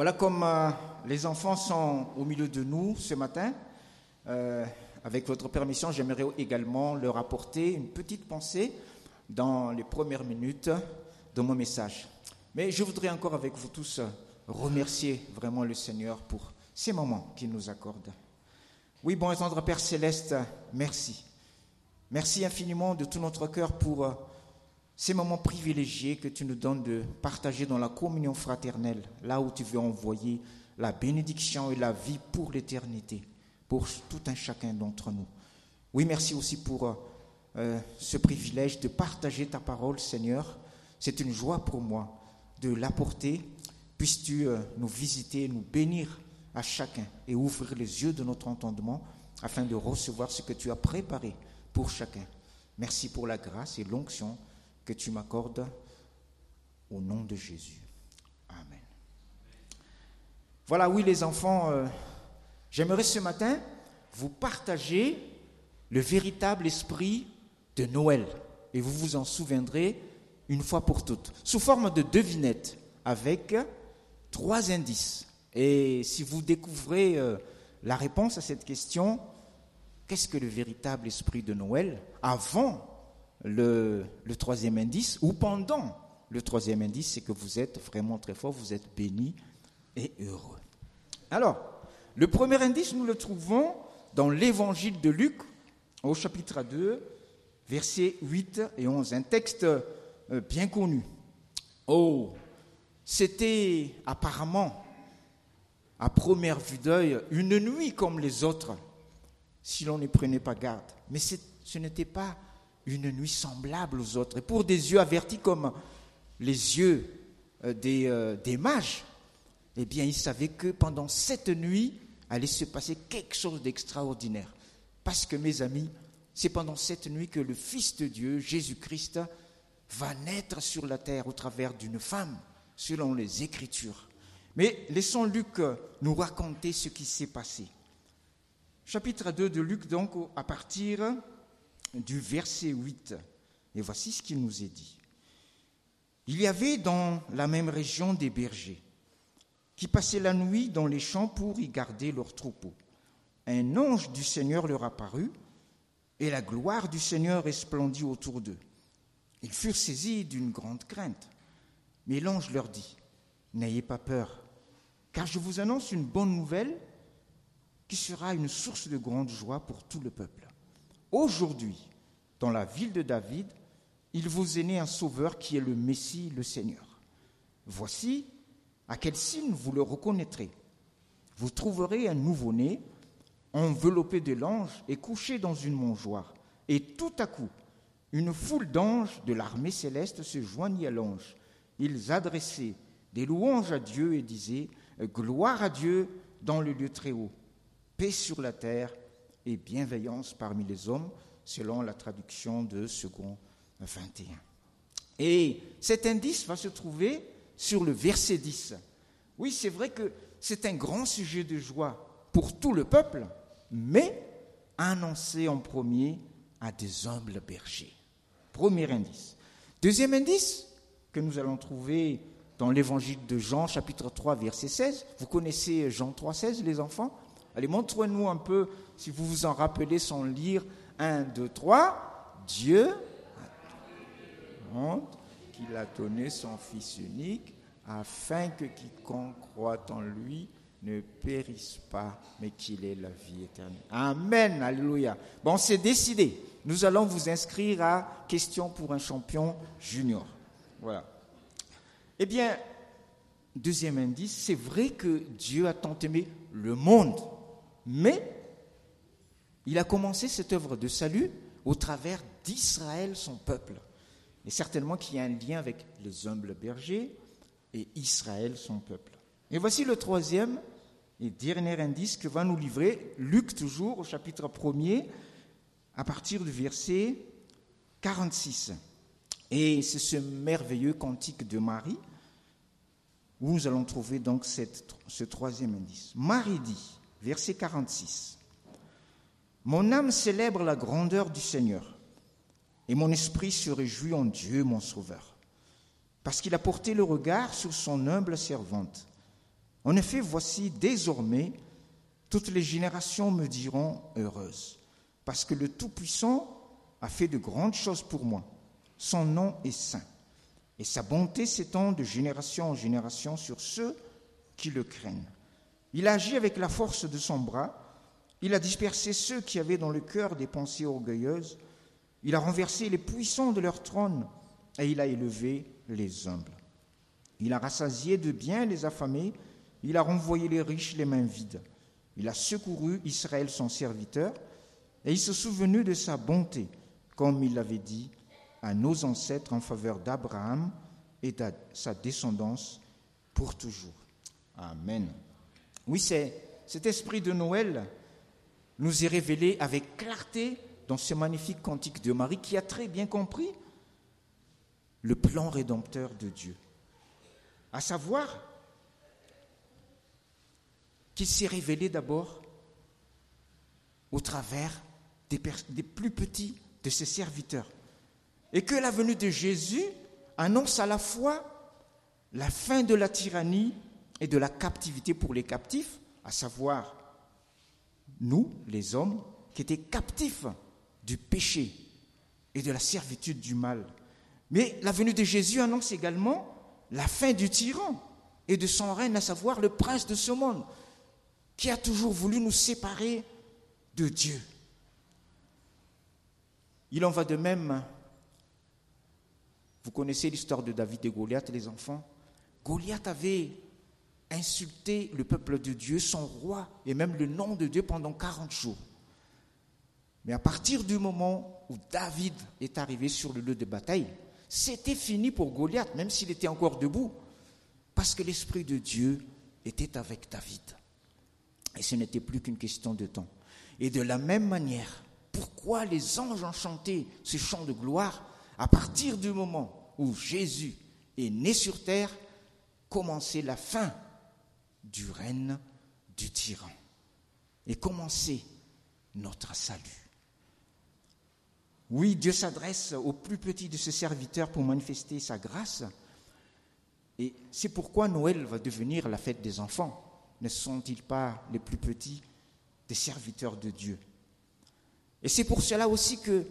Voilà comme euh, les enfants sont au milieu de nous ce matin, euh, avec votre permission, j'aimerais également leur apporter une petite pensée dans les premières minutes de mon message. Mais je voudrais encore avec vous tous remercier vraiment le Seigneur pour ces moments qu'il nous accorde. Oui, bon et tendre Père céleste, merci. Merci infiniment de tout notre cœur pour euh, ces moments privilégiés que tu nous donnes de partager dans la communion fraternelle, là où tu veux envoyer la bénédiction et la vie pour l'éternité, pour tout un chacun d'entre nous. Oui, merci aussi pour euh, euh, ce privilège de partager ta parole, Seigneur. C'est une joie pour moi de l'apporter. Puisses-tu euh, nous visiter, nous bénir à chacun et ouvrir les yeux de notre entendement afin de recevoir ce que tu as préparé pour chacun. Merci pour la grâce et l'onction que tu m'accordes au nom de Jésus. Amen. Voilà, oui les enfants, euh, j'aimerais ce matin vous partager le véritable esprit de Noël. Et vous vous en souviendrez une fois pour toutes, sous forme de devinette, avec trois indices. Et si vous découvrez euh, la réponse à cette question, qu'est-ce que le véritable esprit de Noël avant le, troisième indice ou pendant le troisième indice, c'est que vous êtes vraiment très fort, vous êtes béni et heureux. Alors, le premier indice, nous le trouvons dans l'évangile de Luc, au chapitre 2, versets 8 et 11, un texte euh, bien connu. Oh, c'était apparemment, à première vue d'œil, une nuit comme les autres, si l'on ne prenait pas garde. Mais ce n'était pas une nuit semblable aux autres. Et pour des yeux avertis comme les yeux euh, des, euh, des mages, eh bien, ils savaient que pendant cette nuit allait se passer quelque chose d'extraordinaire. Parce que, mes amis, c'est pendant cette nuit que le Fils de Dieu, Jésus-Christ, va naître sur la terre au travers d'une femme, selon les Écritures. Mais laissons Luc nous raconter ce qui s'est passé. Chapitre 2 de Luc, donc, à partir du verset 8. Et voici ce qu'il nous est dit. Il y avait dans la même région des bergers qui passaient la nuit dans les champs pour y garder leurs troupeaux. Un ange du Seigneur leur apparut et la gloire du Seigneur resplendit autour d'eux. Ils furent saisis d'une grande crainte. Mais l'ange leur dit, N'ayez pas peur, car je vous annonce une bonne nouvelle qui sera une source de grande joie pour tout le peuple. Aujourd'hui, dans la ville de David, il vous est né un sauveur qui est le Messie, le Seigneur. Voici à quel signe vous le reconnaîtrez. Vous trouverez un nouveau-né enveloppé de l'ange et couché dans une mangeoire. Et tout à coup, une foule d'anges de l'armée céleste se joignit à l'ange. Ils adressaient des louanges à Dieu et disaient Gloire à Dieu dans le lieu très haut, paix sur la terre et bienveillance parmi les hommes, selon la traduction de second 21. Et cet indice va se trouver sur le verset 10. Oui, c'est vrai que c'est un grand sujet de joie pour tout le peuple, mais annoncé en premier à des humbles bergers. Premier indice. Deuxième indice que nous allons trouver dans l'évangile de Jean, chapitre 3, verset 16. Vous connaissez Jean 3, 16, les enfants? Allez, montrez-nous un peu, si vous vous en rappelez, sans lire 1, 2, 3. Dieu a qu'il a donné son Fils unique, afin que quiconque croit en lui ne périsse pas, mais qu'il ait la vie éternelle. Amen, alléluia. Bon, c'est décidé. Nous allons vous inscrire à question pour un champion junior. Voilà. Eh bien, deuxième indice, c'est vrai que Dieu a tant aimé le monde, mais il a commencé cette œuvre de salut au travers d'Israël, son peuple. Et certainement qu'il y a un lien avec les humbles bergers et Israël, son peuple. Et voici le troisième et dernier indice que va nous livrer Luc toujours au chapitre 1er à partir du verset 46. Et c'est ce merveilleux cantique de Marie où nous allons trouver donc ce troisième indice. Marie dit, verset 46, Mon âme célèbre la grandeur du Seigneur, et mon esprit se réjouit en Dieu mon Sauveur, parce qu'il a porté le regard sur son humble servante. En effet, voici désormais, toutes les générations me diront heureuse, parce que le Tout-Puissant a fait de grandes choses pour moi. Son nom est saint, et sa bonté s'étend de génération en génération sur ceux qui le craignent. Il agit avec la force de son bras, il a dispersé ceux qui avaient dans le cœur des pensées orgueilleuses, il a renversé les puissants de leur trône, et il a élevé les humbles. Il a rassasié de bien les affamés, il a renvoyé les riches les mains vides. Il a secouru Israël son serviteur, et il se souvenu de sa bonté, comme il l'avait dit à nos ancêtres en faveur d'Abraham et de sa descendance pour toujours. Amen. Oui, c'est cet esprit de Noël nous est révélé avec clarté dans ce magnifique cantique de Marie qui a très bien compris le plan rédempteur de Dieu. À savoir qu'il s'est révélé d'abord au travers des, des, plus petits de ses serviteurs. Et que la venue de Jésus annonce à la fois la fin de la tyrannie et de la captivité pour les captifs, à savoir nous, les hommes, qui étaient captifs du péché et de la servitude du mal. Mais la venue de Jésus annonce également la fin du tyran et de son règne, à savoir le prince de ce monde, qui a toujours voulu nous séparer de Dieu. Il en va de même. Vous connaissez l'histoire de David et Goliath, les enfants Goliath avait insulté le peuple de Dieu, son roi, et même le nom de Dieu pendant 40 jours. Mais à partir du moment où David est arrivé sur le lieu de bataille, c'était fini pour Goliath, même s'il était encore debout, parce que l'Esprit de Dieu était avec David. Et ce n'était plus qu'une question de temps. Et de la même manière, pourquoi les anges ont chanté ce chant de gloire à partir du moment où Jésus est né sur terre, commençait la fin du règne du tyran et commençait notre salut. Oui, Dieu s'adresse aux plus petits de ses serviteurs pour manifester sa grâce. Et c'est pourquoi Noël va devenir la fête des enfants. Ne sont-ils pas les plus petits des serviteurs de Dieu? Et c'est pour cela aussi que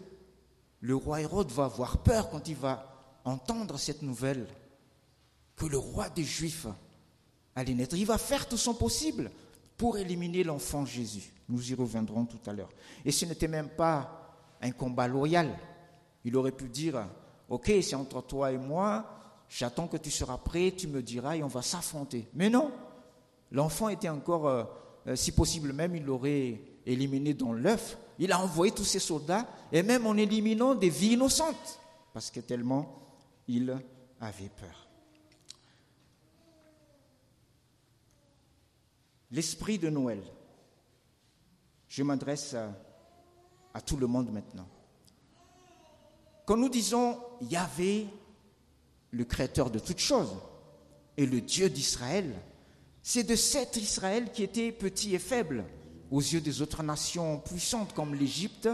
le roi Hérode va avoir peur quand il va entendre cette nouvelle que le roi des Juifs Il va faire tout son possible pour éliminer l'enfant Jésus. Nous y reviendrons tout à l'heure. Et ce n'était même pas un combat loyal. Il aurait pu dire, ok, c'est entre toi et moi, j'attends que tu seras prêt, tu me diras et on va s'affronter. Mais non, l'enfant était encore, euh, euh, si possible même, il l'aurait éliminé dans l'œuf. Il a envoyé tous ses soldats, et même en éliminant des vies innocentes, parce que tellement il avait peur. L'esprit de Noël. Je m'adresse à tout le monde maintenant. Quand nous disons Yahvé, le créateur de toutes choses, et le Dieu d'Israël, c'est de cet Israël qui était petit et faible aux yeux des autres nations puissantes comme l'Égypte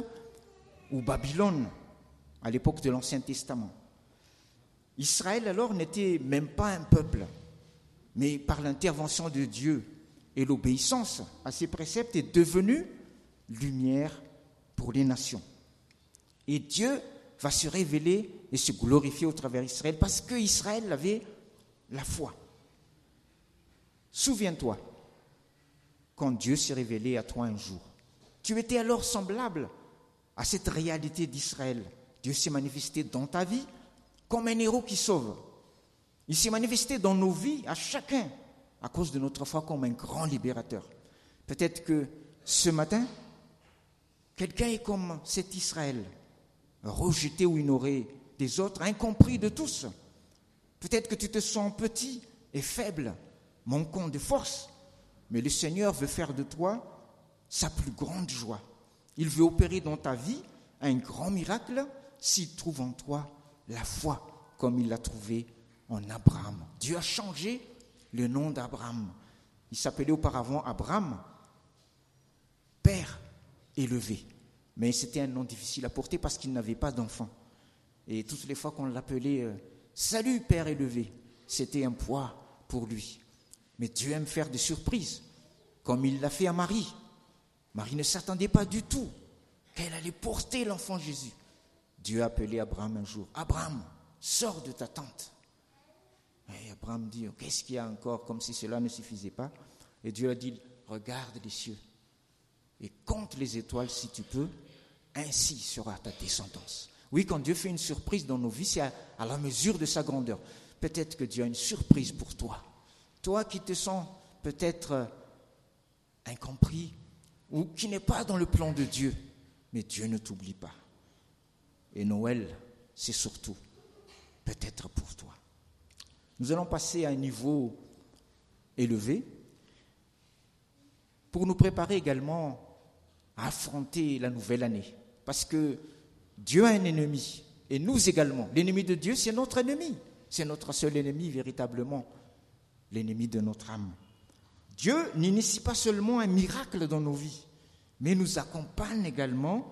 ou Babylone à l'époque de l'Ancien Testament. Israël alors n'était même pas un peuple, mais par l'intervention de Dieu et l'obéissance à ses préceptes est devenu lumière pour les nations. Et Dieu va se révéler et se glorifier au travers d'Israël parce que Israël avait la foi. Souviens-toi quand Dieu s'est révélé à toi un jour. Tu étais alors semblable à cette réalité d'Israël. Dieu s'est manifesté dans ta vie comme un héros qui sauve. Il s'est manifesté dans nos vies à chacun à cause de notre foi comme un grand libérateur. Peut-être que ce matin, Quelqu'un est comme cet Israël, rejeté ou ignoré des autres, incompris de tous. Peut-être que tu te sens petit et faible, manquant de force, mais le Seigneur veut faire de toi sa plus grande joie. Il veut opérer dans ta vie un grand miracle s'il trouve en toi la foi comme il l'a trouvé en Abraham. Dieu a changé le nom d'Abraham. Il s'appelait auparavant Abraham, Père élevé. Mais c'était un nom difficile à porter parce qu'il n'avait pas d'enfant. Et toutes les fois qu'on l'appelait euh, Salut Père élevé, c'était un poids pour lui. Mais Dieu aime faire des surprises, comme il l'a fait à Marie. Marie ne s'attendait pas du tout qu'elle allait porter l'enfant Jésus. Dieu a appelé Abraham un jour. Abraham, sors de ta tente. Et Abraham dit, qu'est-ce qu'il y a encore comme si cela ne suffisait pas? Et Dieu a dit, regarde les cieux et compte les étoiles si tu peux, ainsi sera ta descendance. Oui, quand Dieu fait une surprise dans nos vies, c'est à, la mesure de sa grandeur. Peut-être que Dieu a une surprise pour toi. Toi qui te sens peut-être euh, incompris ou qui n'est pas dans le plan de Dieu, mais Dieu ne t'oublie pas. Et Noël, c'est surtout peut-être pour toi. Nous allons passer à un niveau élevé pour nous préparer également à affronter la nouvelle année. Parce que Dieu a un ennemi, et nous également. L'ennemi de Dieu, c'est notre ennemi. C'est notre seul ennemi, véritablement, l'ennemi de notre âme. Dieu n'initie pas seulement un miracle dans nos vies, mais nous accompagne également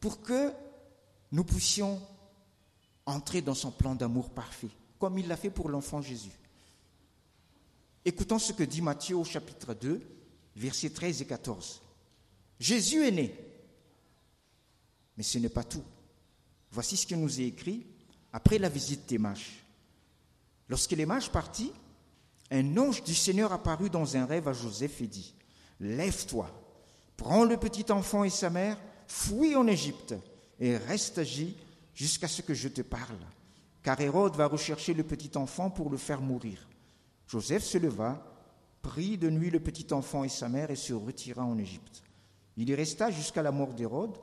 pour que nous puissions entrer dans son plan d'amour parfait, comme il l'a fait pour l'enfant Jésus. Écoutons ce que dit Matthieu au chapitre 2, versets 13 et 14. Jésus est né, mais ce n'est pas tout. Voici ce qui nous est écrit après la visite des mages. Lorsque les mages partis, un ange du Seigneur apparut dans un rêve à Joseph et dit, Lève-toi, prends le petit enfant et sa mère, fuis en Égypte et reste agi jusqu'à ce que je te parle. Car Hérode va rechercher le petit enfant pour le faire mourir. Joseph se leva, prit de nuit le petit enfant et sa mère et se retira en Égypte. Il y resta jusqu'à la mort d'Hérode,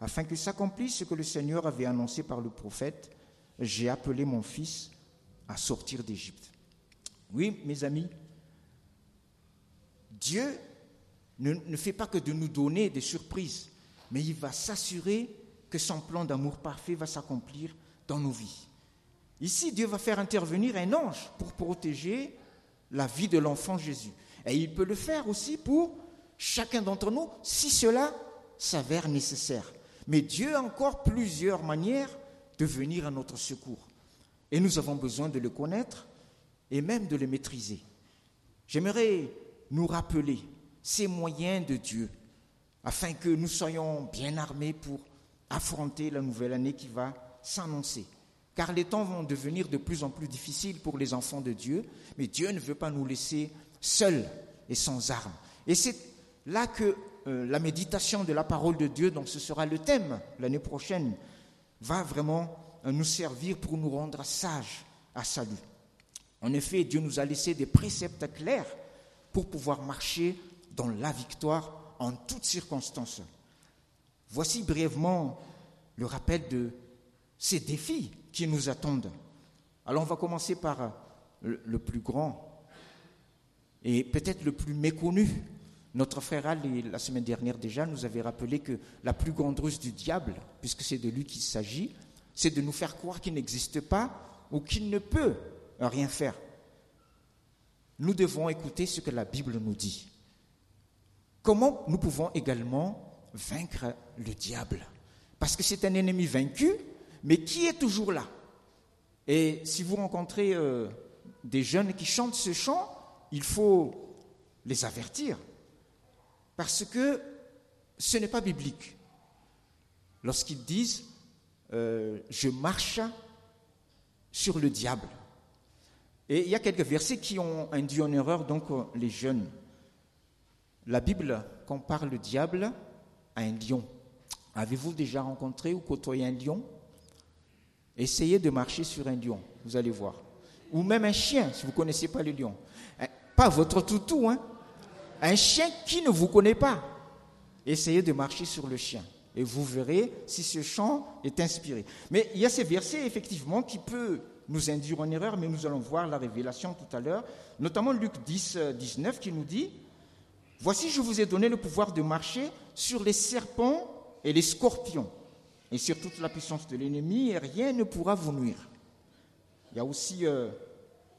afin que s'accomplisse ce que le Seigneur avait annoncé par le prophète, j'ai appelé mon fils à sortir d'Égypte. Oui, mes amis, Dieu ne, ne, fait pas que de nous donner des surprises, mais il va s'assurer que son plan d'amour parfait va s'accomplir dans nos vies. Ici, Dieu va faire intervenir un ange pour protéger la vie de l'enfant Jésus. Et il peut le faire aussi pour chacun d'entre nous si cela s'avère nécessaire. Mais Dieu a encore plusieurs manières de venir à notre secours. Et nous avons besoin de le connaître et même de le maîtriser. J'aimerais nous rappeler ces moyens de Dieu afin que nous soyons bien armés pour affronter la nouvelle année qui va s'annoncer. Car les temps vont devenir de plus en plus difficiles pour les enfants de Dieu, mais Dieu ne veut pas nous laisser seuls et sans armes. Et c'est là que euh, la méditation de la parole de Dieu, donc ce sera le thème l'année prochaine, va vraiment euh, nous servir pour nous rendre sages à salut. En effet, Dieu nous a laissé des préceptes clairs pour pouvoir marcher dans la victoire en toutes circonstances. Voici brièvement le rappel de ces défis qui nous attendent. Alors on va commencer par le plus grand et peut-être le plus méconnu notre frère Ali, la semaine dernière déjà, nous avait rappelé que la plus grande ruse du diable, puisque c'est de lui qu'il s'agit, c'est de nous faire croire qu'il n'existe pas ou qu'il ne peut rien faire. Nous devons écouter ce que la Bible nous dit. Comment nous pouvons également vaincre le diable? Parce que c'est un ennemi vaincu, mais qui est toujours là? Et si vous rencontrez euh, des jeunes qui chantent ce chant, il faut les avertir. Parce que ce n'est pas biblique. Lorsqu'ils disent euh, je marche sur le diable. Et il y a quelques versets qui ont induit en erreur donc les jeunes. La Bible compare le diable à un lion. Avez-vous déjà rencontré ou côtoyé un lion? Essayez de marcher sur un lion, vous allez voir. Ou même un chien, si vous ne connaissez pas le lion. Eh, pas votre toutou, hein un chien qui ne vous connaît pas. Essayez de marcher sur le chien et vous verrez si ce chant est inspiré. Mais il y a ces versets, effectivement, qui peuvent nous induire en erreur, mais nous allons voir la révélation tout à l'heure, notamment Luc 10, 19, qui nous dit, Voici, je vous ai donné le pouvoir de marcher sur les serpents et les scorpions, et sur toute la puissance de l'ennemi, rien ne pourra vous nuire. Il y a aussi, euh,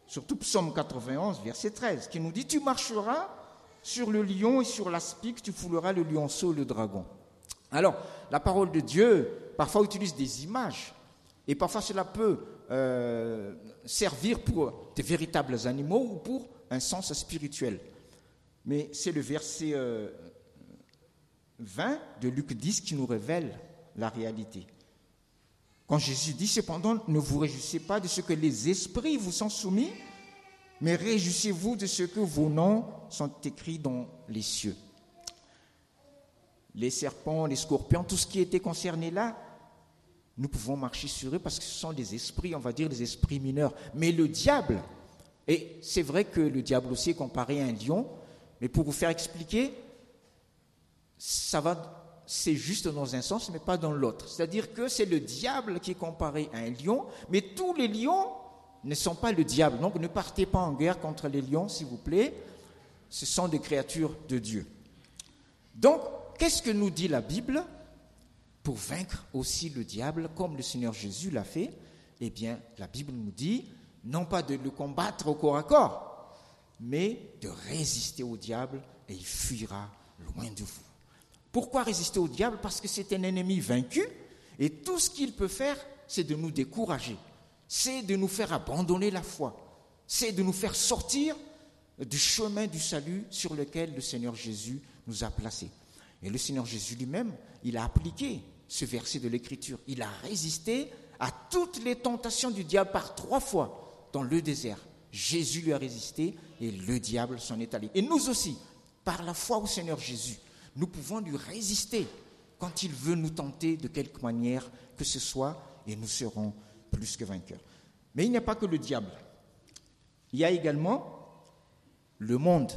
surtout Psaume 91, verset 13, qui nous dit, Tu marcheras sur le lion et sur l'aspic, tu fouleras le lionceau et le dragon. Alors, la parole de Dieu, parfois, utilise des images. Et parfois, cela peut euh, servir pour des véritables animaux ou pour un sens spirituel. Mais c'est le verset 20 euh, de Luc 10 qui nous révèle la réalité. Quand Jésus dit cependant, ne vous réjouissez pas de ce que les esprits vous sont soumis, mais réjouissez-vous de ce que vos noms sont écrits dans les cieux. Les serpents, les scorpions, tout ce qui était concerné là, nous pouvons marcher sur eux parce que ce sont des esprits, on va dire des esprits mineurs. Mais le diable, et c'est vrai que le diable aussi est comparé à un lion, mais pour vous faire expliquer, ça va, c'est juste dans un sens, mais pas dans l'autre. C'est-à-dire que c'est le diable qui est comparé à un lion, mais tous les lions ne sont pas le diable. Donc ne partez pas en guerre contre les lions, s'il vous plaît. Ce sont des créatures de Dieu. Donc, qu'est-ce que nous dit la Bible pour vaincre aussi le diable, comme le Seigneur Jésus l'a fait? Eh bien, la Bible nous dit non pas de le combattre au corps à corps, mais de résister au diable et il fuira loin de vous. Pourquoi résister au diable? Parce que c'est un ennemi vaincu et tout ce qu'il peut faire, c'est de nous décourager, c'est de nous faire abandonner la foi, c'est de nous faire sortir du chemin du salut sur lequel le Seigneur Jésus nous a placés. Et le Seigneur Jésus lui-même, il a appliqué ce verset de l'Écriture. Il a résisté à toutes les tentations du diable par trois fois dans le désert. Jésus lui a résisté et le diable s'en est allé. Et nous aussi, par la foi au Seigneur Jésus, nous pouvons lui résister quand il veut nous tenter de quelque manière que ce soit et nous serons plus que vainqueurs. Mais il n'y a pas que le diable. Il y a également le monde.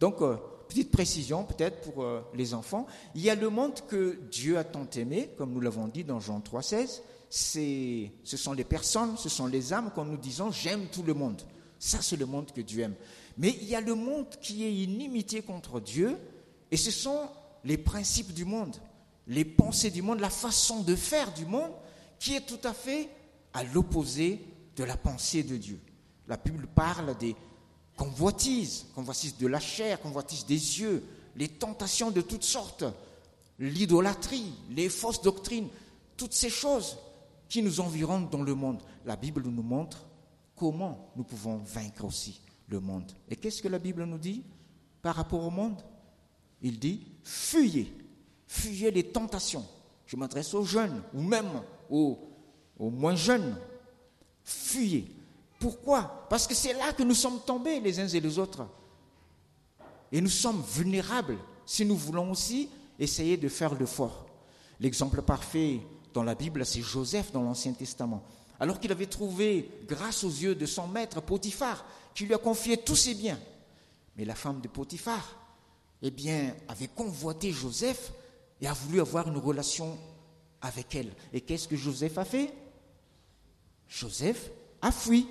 Donc, euh, petite précision peut-être pour euh, les enfants, il y a le monde que Dieu a tant aimé, comme nous l'avons dit dans Jean 3,16, ce sont les personnes, ce sont les âmes quand nous disons j'aime tout le monde. Ça, c'est le monde que Dieu aime. Mais il y a le monde qui est inimité contre Dieu, et ce sont les principes du monde, les pensées du monde, la façon de faire du monde, qui est tout à fait à l'opposé de la pensée de Dieu. La Bible parle des convoitises, convoitises de la chair, convoitises des yeux, les tentations de toutes sortes, l'idolâtrie, les fausses doctrines, toutes ces choses qui nous environnent dans le monde. La Bible nous montre comment nous pouvons vaincre aussi le monde. Et qu'est-ce que la Bible nous dit par rapport au monde? Il dit, fuyez, fuyez les tentations. Je m'adresse aux jeunes ou même aux, moins jeunes. Fuyez. Pourquoi? Parce que c'est là que nous sommes tombés les uns et les autres. Et nous sommes vulnérables si nous voulons aussi essayer de faire le fort. L'exemple parfait dans la Bible, c'est Joseph dans l'Ancien Testament alors qu'il avait trouvé grâce aux yeux de son maître Potiphar, qui lui a confié tous ses biens. Mais la femme de Potiphar, eh bien, avait convoité Joseph et a voulu avoir une relation avec elle. Et qu'est-ce que Joseph a fait? Joseph a fui.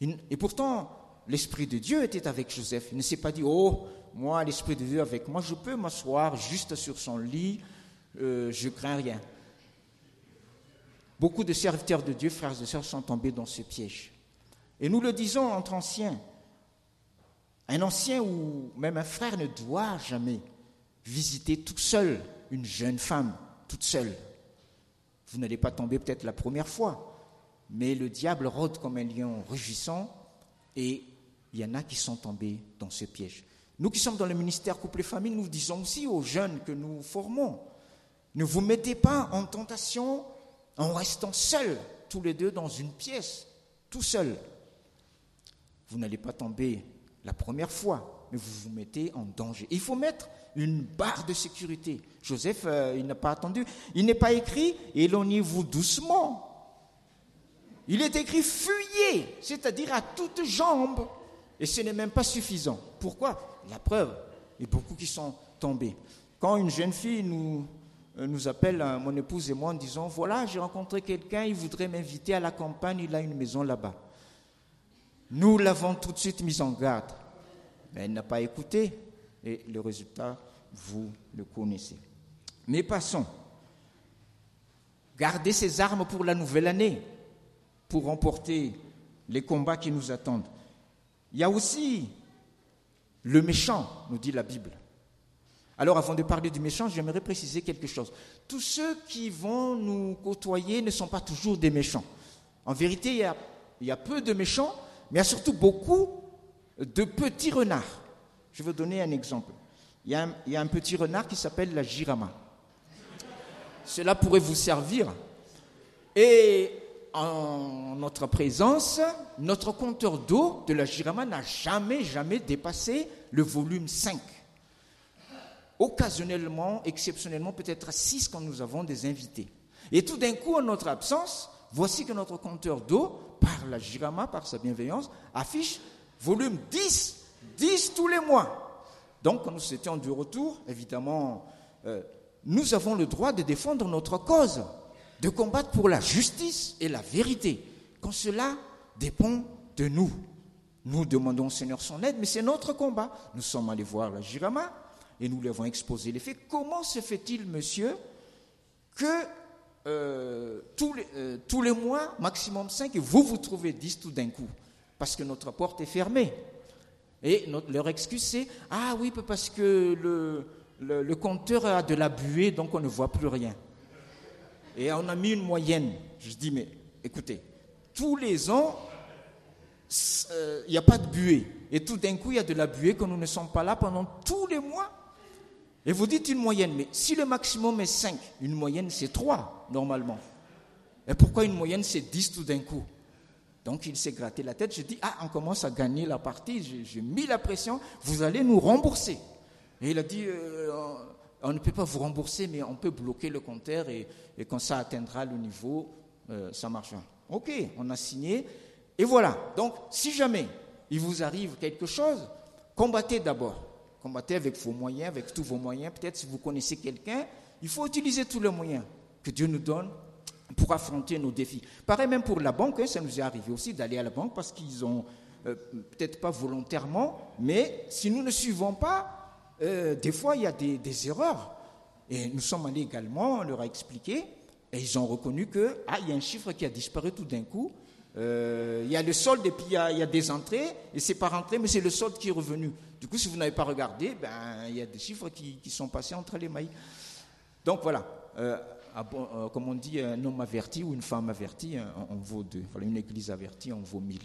Et pourtant, l'Esprit de Dieu était avec Joseph. Il ne s'est pas dit, oh, moi, l'Esprit de Dieu avec moi, je peux m'asseoir juste sur son lit, euh, je crains rien. Beaucoup de serviteurs de Dieu, frères et sœurs, sont tombés dans ce piège. Et nous le disons entre anciens. Un ancien ou même un frère ne doit jamais visiter tout seul une jeune femme, toute seule. Vous n'allez pas tomber peut-être la première fois, mais le diable rôde comme un lion rugissant et il y en a qui sont tombés dans ce piège. Nous qui sommes dans le ministère couple et famille, nous disons aussi aux jeunes que nous formons, ne vous mettez pas en tentation en restant seuls, tous les deux dans une pièce, tout seul. Vous n'allez pas tomber la première fois, mais vous vous mettez en danger. Il faut mettre une barre de sécurité. Joseph, euh, il n'a pas attendu. Il n'est pas écrit éloignez-vous doucement. Il est écrit fuyez, c'est-à-dire à toutes jambes. Et ce n'est même pas suffisant. Pourquoi? La preuve, il y a beaucoup qui sont tombés. Quand une jeune fille nous euh, nous appelle, euh, mon épouse et moi, en disant, voilà, j'ai rencontré quelqu'un, il voudrait m'inviter à la campagne, il a une maison là-bas. Nous l'avons tout de suite mis en garde. Mais elle n'a pas écouté et le résultat, vous le connaissez. Mais passons. Gardez ces armes pour la nouvelle année, pour remporter les combats qui nous attendent. Il y a aussi le méchant, nous dit la Bible. Alors avant de parler du méchant, j'aimerais préciser quelque chose. Tous ceux qui vont nous côtoyer ne sont pas toujours des méchants. En vérité, il y a, peu de méchants, mais il y a surtout beaucoup de petits renards. Je vais vous donner un exemple. Il y a un, petit renard qui s'appelle la girama. Cela pourrait vous servir. Et en notre présence, notre compteur d'eau de la girama n'a jamais, jamais dépassé le volume 5. Occasionnellement, exceptionnellement, peut-être à 6 quand nous avons des invités. Et tout d'un coup, en notre absence, voici que notre compteur d'eau, par la girama, par sa bienveillance, affiche volume 10, 10 tous les mois. Donc, quand nous étions de retour, évidemment, euh, nous avons le droit de défendre notre cause, de combattre pour la justice et la vérité, quand cela dépend de nous. Nous demandons au Seigneur son aide, mais c'est notre combat. Nous sommes allés voir la Girama et nous lui avons exposé les faits. Comment se fait-il, monsieur, que euh, tous, les, euh, tous, les, mois, maximum 5, vous vous trouvez 10 tout d'un coup Parce que notre porte est fermée. Et leur excuse, c'est Ah oui, parce que le, compteur a de la buée, donc on ne voit plus rien. Et on a mis une moyenne. Je dis Mais écoutez, tous les ans, il euh, n'y a pas de buée. Et tout d'un coup, il y a de la buée quand nous ne sommes pas là pendant tous les mois. Et vous dites une moyenne, mais si le maximum est 5, une moyenne c'est 3 normalement. Et pourquoi une moyenne c'est 10 tout d'un coup? Donc il s'est gratté la tête, je dis, ah, on commence à gagner la partie, j'ai mis la pression, vous allez nous rembourser. Et il a dit, euh, on, ne peut pas vous rembourser, mais on peut bloquer le compteur et, quand ça atteindra le niveau, euh, ça marchera. Ok, on a signé. Et voilà. Donc, si jamais il vous arrive quelque chose, combattez d'abord. Combattez avec vos moyens, avec tous vos moyens. Peut-être si vous connaissez quelqu'un, il faut utiliser tous les moyens que Dieu nous donne pour affronter nos défis. Pareil même pour la banque, hein, ça nous est arrivé aussi d'aller à la banque parce qu'ils ont, euh, peut-être pas volontairement, mais si nous ne suivons pas, euh, des fois il y a des, erreurs. Et nous sommes allés également, on leur a expliqué, et ils ont reconnu que, ah, il y a un chiffre qui a disparu tout d'un coup, euh, il y a le solde et puis il y a, des entrées, et c'est pas rentré, mais c'est le solde qui est revenu. Du coup, si vous n'avez pas regardé, ben, il y a des chiffres qui, sont passés entre les mailles. Donc voilà, comme on dit, un homme averti ou une femme avertie, on, on vaut deux. Une église avertie, on vaut mille.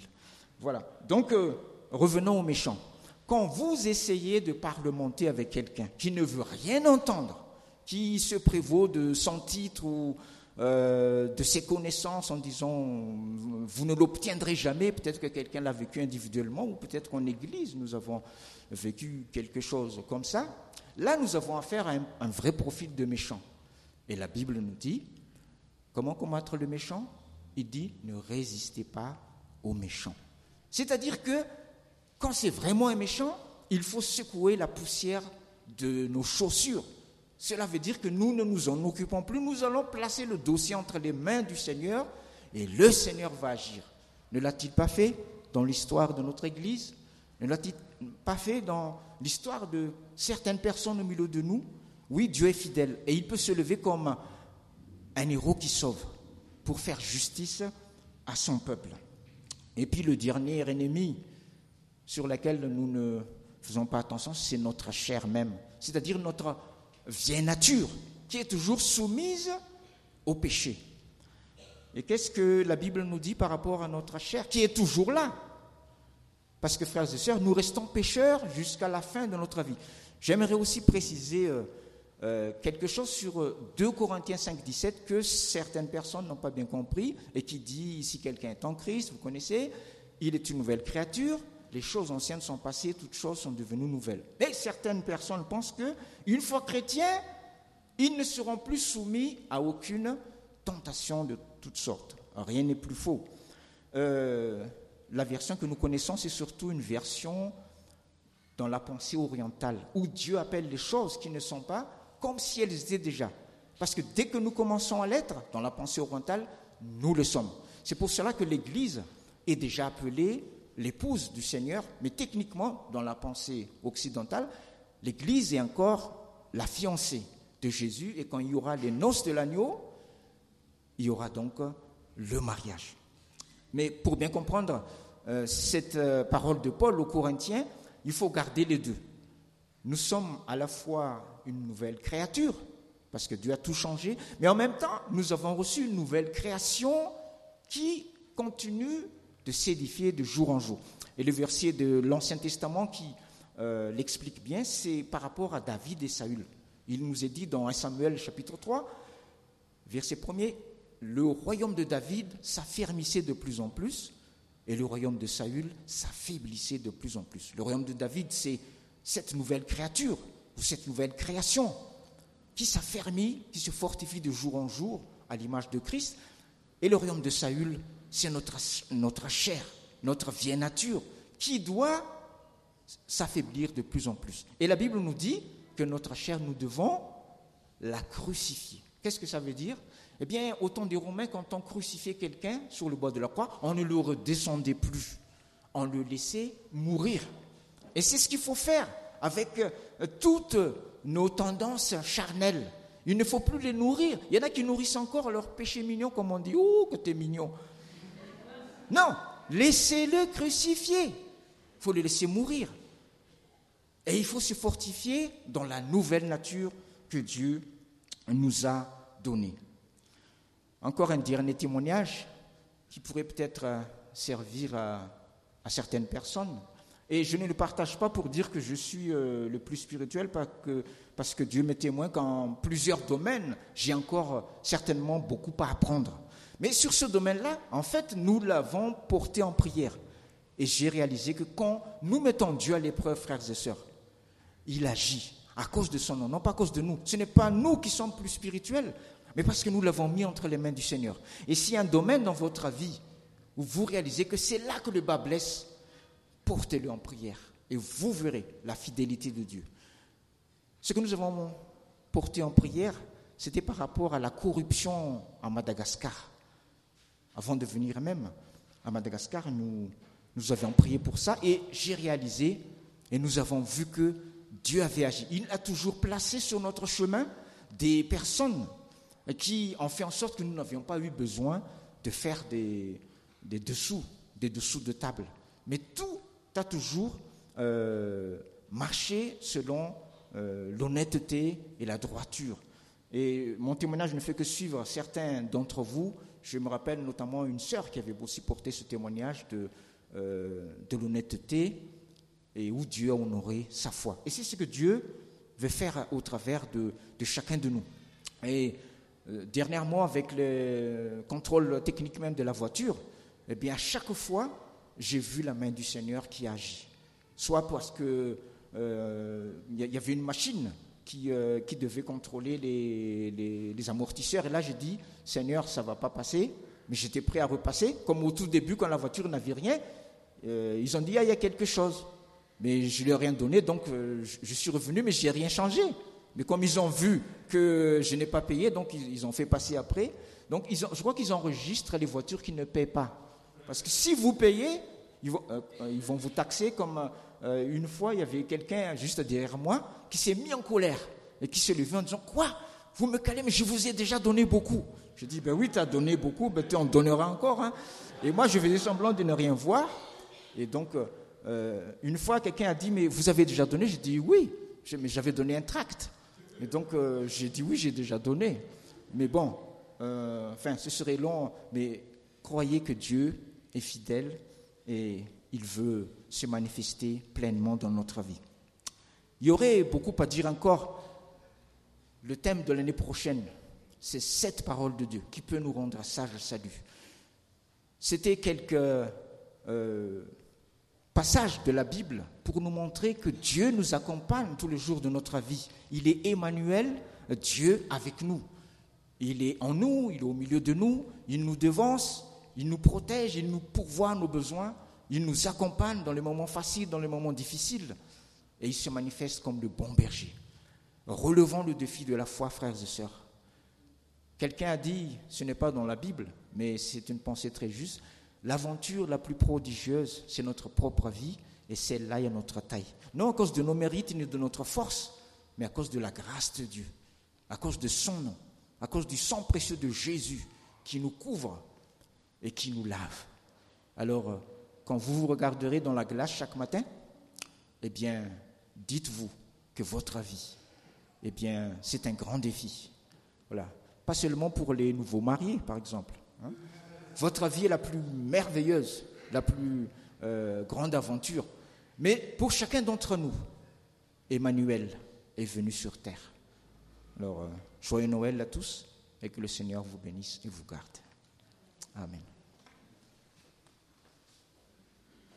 Voilà. Donc, euh, revenons aux méchants. Quand vous essayez de parlementer avec quelqu'un qui ne veut rien entendre, qui se prévaut de son titre ou euh, de ses connaissances en disant vous ne l'obtiendrez jamais. Peut-être que quelqu'un l'a vécu individuellement ou peut-être qu'en Église nous avons vécu quelque chose comme ça. Là, nous avons affaire à un, un vrai profil de méchant. Et la Bible nous dit comment combattre le méchant? Il dit ne résistez pas aux méchants. C'est-à-dire que quand c'est vraiment un méchant, il faut secouer la poussière de nos chaussures. Cela veut dire que nous ne nous en occupons plus, nous allons placer le dossier entre les mains du Seigneur et le Seigneur va agir. Ne l'a-t-il pas fait dans l'histoire de notre Église? Ne l'a-t-il pas fait dans l'histoire de certaines personnes au milieu de nous? Oui, Dieu est fidèle et il peut se lever comme un héros qui sauve pour faire justice à son peuple. Et puis le dernier ennemi sur lequel nous ne faisons pas attention, c'est notre chair même, c'est-à-dire notre vieille nature qui est toujours soumise au péché. Et qu'est-ce que la Bible nous dit par rapport à notre chair qui est toujours là? Parce que frères et sœurs, nous restons pécheurs jusqu'à la fin de notre vie. J'aimerais aussi préciser euh, quelque chose sur 2 euh, Corinthiens 5, 17 que certaines personnes n'ont pas bien compris et qui dit si quelqu'un est en Christ, vous connaissez, il est une nouvelle créature, les choses anciennes sont passées, toutes choses sont devenues nouvelles. Et certaines personnes pensent que, une fois chrétiens, ils ne seront plus soumis à aucune tentation de toutes sortes. Rien n'est plus faux. Euh, la version que nous connaissons, c'est surtout une version dans la pensée orientale, où Dieu appelle les choses qui ne sont pas comme si elles étaient déjà. Parce que dès que nous commençons à l'être, dans la pensée orientale, nous le sommes. C'est pour cela que l'Église est déjà appelée l'épouse du Seigneur, mais techniquement, dans la pensée occidentale, l'Église est encore la fiancée de Jésus, et quand il y aura les noces de l'agneau, il y aura donc le mariage. Mais pour bien comprendre euh, cette euh, parole de Paul aux Corinthiens, il faut garder les deux. Nous sommes à la fois une nouvelle créature, parce que Dieu a tout changé, mais en même temps, nous avons reçu une nouvelle création qui continue de s'édifier de jour en jour. Et le verset de l'Ancien Testament qui euh, l'explique bien, c'est par rapport à David et Saül. Il nous est dit dans 1 Samuel chapitre 3, verset 1er, le royaume de David s'affermissait de plus en plus et le royaume de Saül s'affaiblissait de plus en plus. Le royaume de David, c'est cette nouvelle créature ou cette nouvelle création qui s'affermit, qui se fortifie de jour en jour à l'image de Christ. Et le royaume de Saül, c'est notre, notre chair, notre vieille nature, qui doit s'affaiblir de plus en plus. Et la Bible nous dit que notre chair, nous devons la crucifier. Qu'est-ce que ça veut dire? Eh bien, au temps des Romains, quand on crucifiait quelqu'un sur le bois de la croix, on ne le redescendait plus. On le laissait mourir. Et c'est ce qu'il faut faire avec toutes nos tendances charnelles. Il ne faut plus les nourrir. Il y en a qui nourrissent encore leur péché mignon, comme on dit. Oh, que t'es mignon. Non, laissez-le crucifier. Il faut le laisser mourir. Et il faut se fortifier dans la nouvelle nature que Dieu nous a donnée. Encore un dernier témoignage qui pourrait peut-être euh, servir à, certaines personnes. Et je ne le partage pas pour dire que je suis euh, le plus spirituel, parce que, parce que Dieu me témoigne qu'en plusieurs domaines, j'ai encore certainement beaucoup à apprendre. Mais sur ce domaine-là, en fait, nous l'avons porté en prière. Et j'ai réalisé que quand nous mettons Dieu à l'épreuve, frères et sœurs, il agit à cause de son nom, non pas à cause de nous. Ce n'est pas nous qui sommes plus spirituels, mais parce que nous l'avons mis entre les mains du Seigneur. Et s'il y a un domaine dans votre vie où vous réalisez que c'est là que le bas blesse, portez-le en prière et vous verrez la fidélité de Dieu. Ce que nous avons porté en prière, c'était par rapport à la corruption à Madagascar. Avant de venir même à Madagascar, nous, nous avions prié pour ça et j'ai réalisé et nous avons vu que Dieu avait agi. Il a toujours placé sur notre chemin des personnes qui ont fait en sorte que nous n'avions pas eu besoin de faire des, dessous, des dessous de table. Mais tout a toujours euh, marché selon euh, l'honnêteté et la droiture. Et mon témoignage ne fait que suivre certains d'entre vous. Je me rappelle notamment une sœur qui avait aussi porté ce témoignage de, euh, de l'honnêteté et où Dieu a honoré sa foi. Et c'est ce que Dieu veut faire au travers de, chacun de nous. Et dernièrement, avec le contrôle technique même de la voiture, eh bien, à chaque fois, j'ai vu la main du Seigneur qui agit. Soit parce que euh, il y, avait une machine qui, euh, qui devait contrôler les, les, amortisseurs. Et là, j'ai dit, Seigneur, ça va pas passer. Mais j'étais prêt à repasser. Comme au tout début, quand la voiture n'avait rien, ils ont dit, ah, il y a quelque chose. Mais je ne lui ai rien donné, donc euh, je suis revenu, mais je n'ai rien changé. Mais comme ils ont vu que je n'ai pas payé, donc ils, ont fait passer après. Donc ils je crois qu'ils enregistrent les voitures qui ne paient pas. Parce que si vous payez, ils vont, euh, euh, vous taxer comme une fois, il y avait quelqu'un juste derrière moi qui s'est mis en colère et qui s'est levé en disant Quoi? Vous me calez, mais je vous ai déjà donné beaucoup. Je dis Ben oui, tu as donné beaucoup, ben tu en donneras encore. Hein. Et moi, je faisais semblant de ne rien voir. Et donc, euh, une fois, quelqu'un a dit, mais vous avez déjà donné? J'ai dit oui, mais j'avais donné un tract. Et donc, euh, j'ai dit oui, j'ai déjà donné. Mais bon, euh, enfin, ce serait long, mais croyez que Dieu est fidèle et il veut se manifester pleinement dans notre vie. Il y aurait beaucoup à dire encore. Le thème de l'année prochaine, c'est cette parole de Dieu qui peut nous rendre sages salut. C'était quelques passage de la Bible pour nous montrer que Dieu nous accompagne tous les jours de notre vie. Il est Emmanuel, Dieu avec nous. Il est en nous, il est au milieu de nous, il nous devance, il nous protège, il nous pourvoit nos besoins, il nous accompagne dans les moments faciles, dans les moments difficiles, et il se manifeste comme le bon berger. Relevons le défi de la foi, frères et sœurs. Quelqu'un a dit, ce n'est pas dans la Bible, mais c'est une pensée très juste, L'aventure la plus prodigieuse, c'est notre propre vie, et celle-là est notre taille. Non à cause de nos mérites ni de notre force, mais à cause de la grâce de Dieu, à cause de son nom, à cause du sang précieux de Jésus qui nous couvre et qui nous lave. Alors, euh, quand vous vous regarderez dans la glace chaque matin, eh bien, dites-vous que votre vie, eh bien, c'est un grand défi. Voilà. Pas seulement pour les nouveaux mariés, par exemple. Hein votre vie est la plus merveilleuse. la plus euh, grande aventure. Mais pour chacun d'entre nous, Emmanuel est venu sur terre. Alors, euh, joyeux Noël à tous et que le Seigneur vous bénisse et vous garde. Amen.